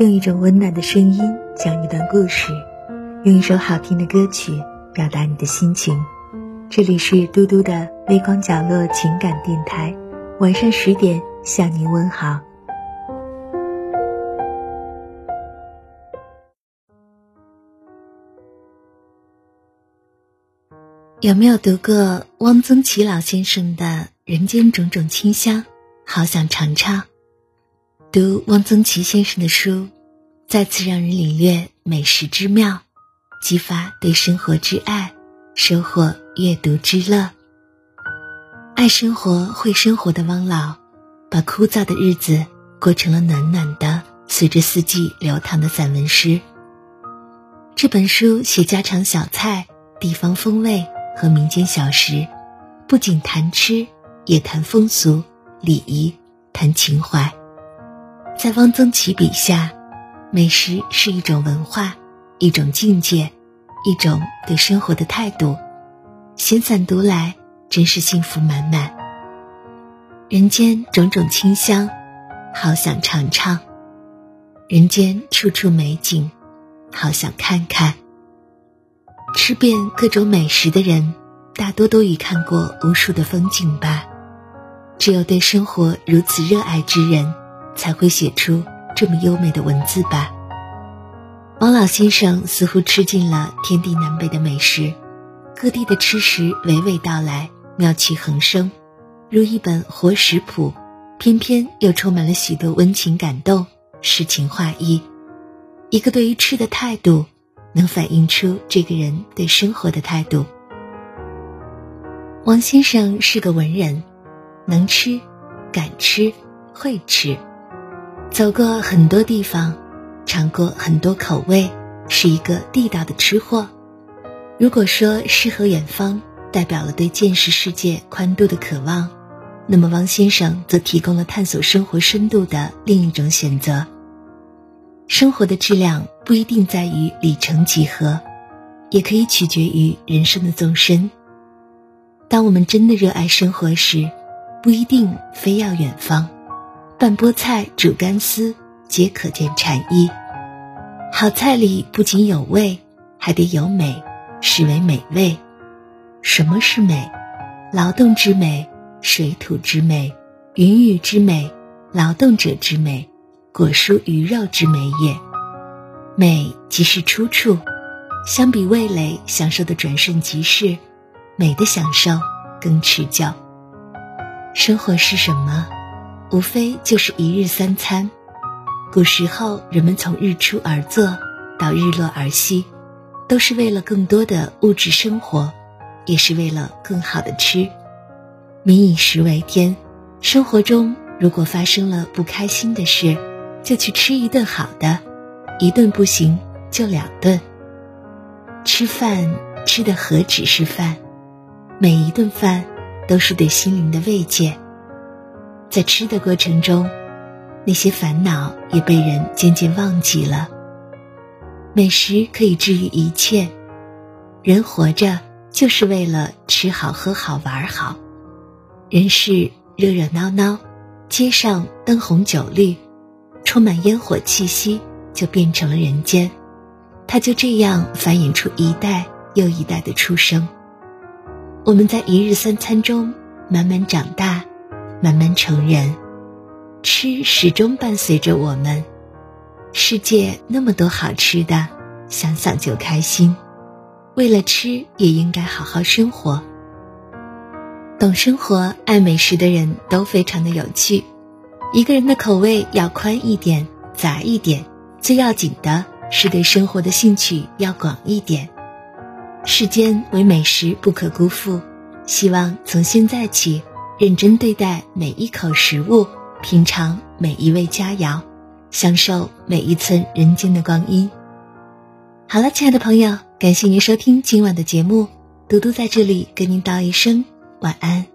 用一种温暖的声音讲一段故事，用一首好听的歌曲表达你的心情。这里是嘟嘟的微光角落情感电台，晚上十点向您问好。有没有读过汪曾祺老先生的《人间种种清香》？好想尝尝。读汪曾祺先生的书，再次让人领略美食之妙，激发对生活之爱，收获阅读之乐。爱生活、会生活的汪老，把枯燥的日子过成了暖暖的、随着四季流淌的散文诗。这本书写家常小菜、地方风味。和民间小食，不仅谈吃，也谈风俗礼仪，谈情怀。在汪曾祺笔下，美食是一种文化，一种境界，一种对生活的态度。闲散读来，真是幸福满满。人间种种清香，好想尝尝；人间处处美景，好想看看。吃遍各种美食的人，大多都已看过无数的风景吧。只有对生活如此热爱之人，才会写出这么优美的文字吧。王老先生似乎吃尽了天地南北的美食，各地的吃食娓娓道来，妙趣横生，如一本活食谱，偏偏又充满了许多温情感动、诗情画意。一个对于吃的态度。能反映出这个人对生活的态度。王先生是个文人，能吃，敢吃，会吃，走过很多地方，尝过很多口味，是一个地道的吃货。如果说诗和远方代表了对见识世界宽度的渴望，那么王先生则提供了探索生活深度的另一种选择。生活的质量不一定在于里程几何，也可以取决于人生的纵深。当我们真的热爱生活时，不一定非要远方，拌菠菜、煮干丝皆可见禅意。好菜里不仅有味，还得有美，是为美味。什么是美？劳动之美，水土之美，云雨之美，劳动者之美。果蔬鱼肉之美也，美即是出处。相比味蕾享受的转瞬即逝，美的享受更持久。生活是什么？无非就是一日三餐。古时候人们从日出而作到日落而息，都是为了更多的物质生活，也是为了更好的吃。民以食为天，生活中如果发生了不开心的事，就去吃一顿好的，一顿不行就两顿。吃饭吃的何止是饭，每一顿饭都是对心灵的慰藉。在吃的过程中，那些烦恼也被人渐渐忘记了。美食可以治愈一切，人活着就是为了吃好喝好玩好。人世热热闹闹，街上灯红酒绿。充满烟火气息，就变成了人间。它就这样繁衍出一代又一代的出生。我们在一日三餐中慢慢长大，慢慢成人。吃始终伴随着我们。世界那么多好吃的，想想就开心。为了吃，也应该好好生活。懂生活、爱美食的人都非常的有趣。一个人的口味要宽一点、杂一点，最要紧的是对生活的兴趣要广一点。世间唯美食不可辜负，希望从现在起认真对待每一口食物，品尝每一味佳肴，享受每一寸人间的光阴。好了，亲爱的朋友，感谢您收听今晚的节目，嘟嘟在这里跟您道一声晚安。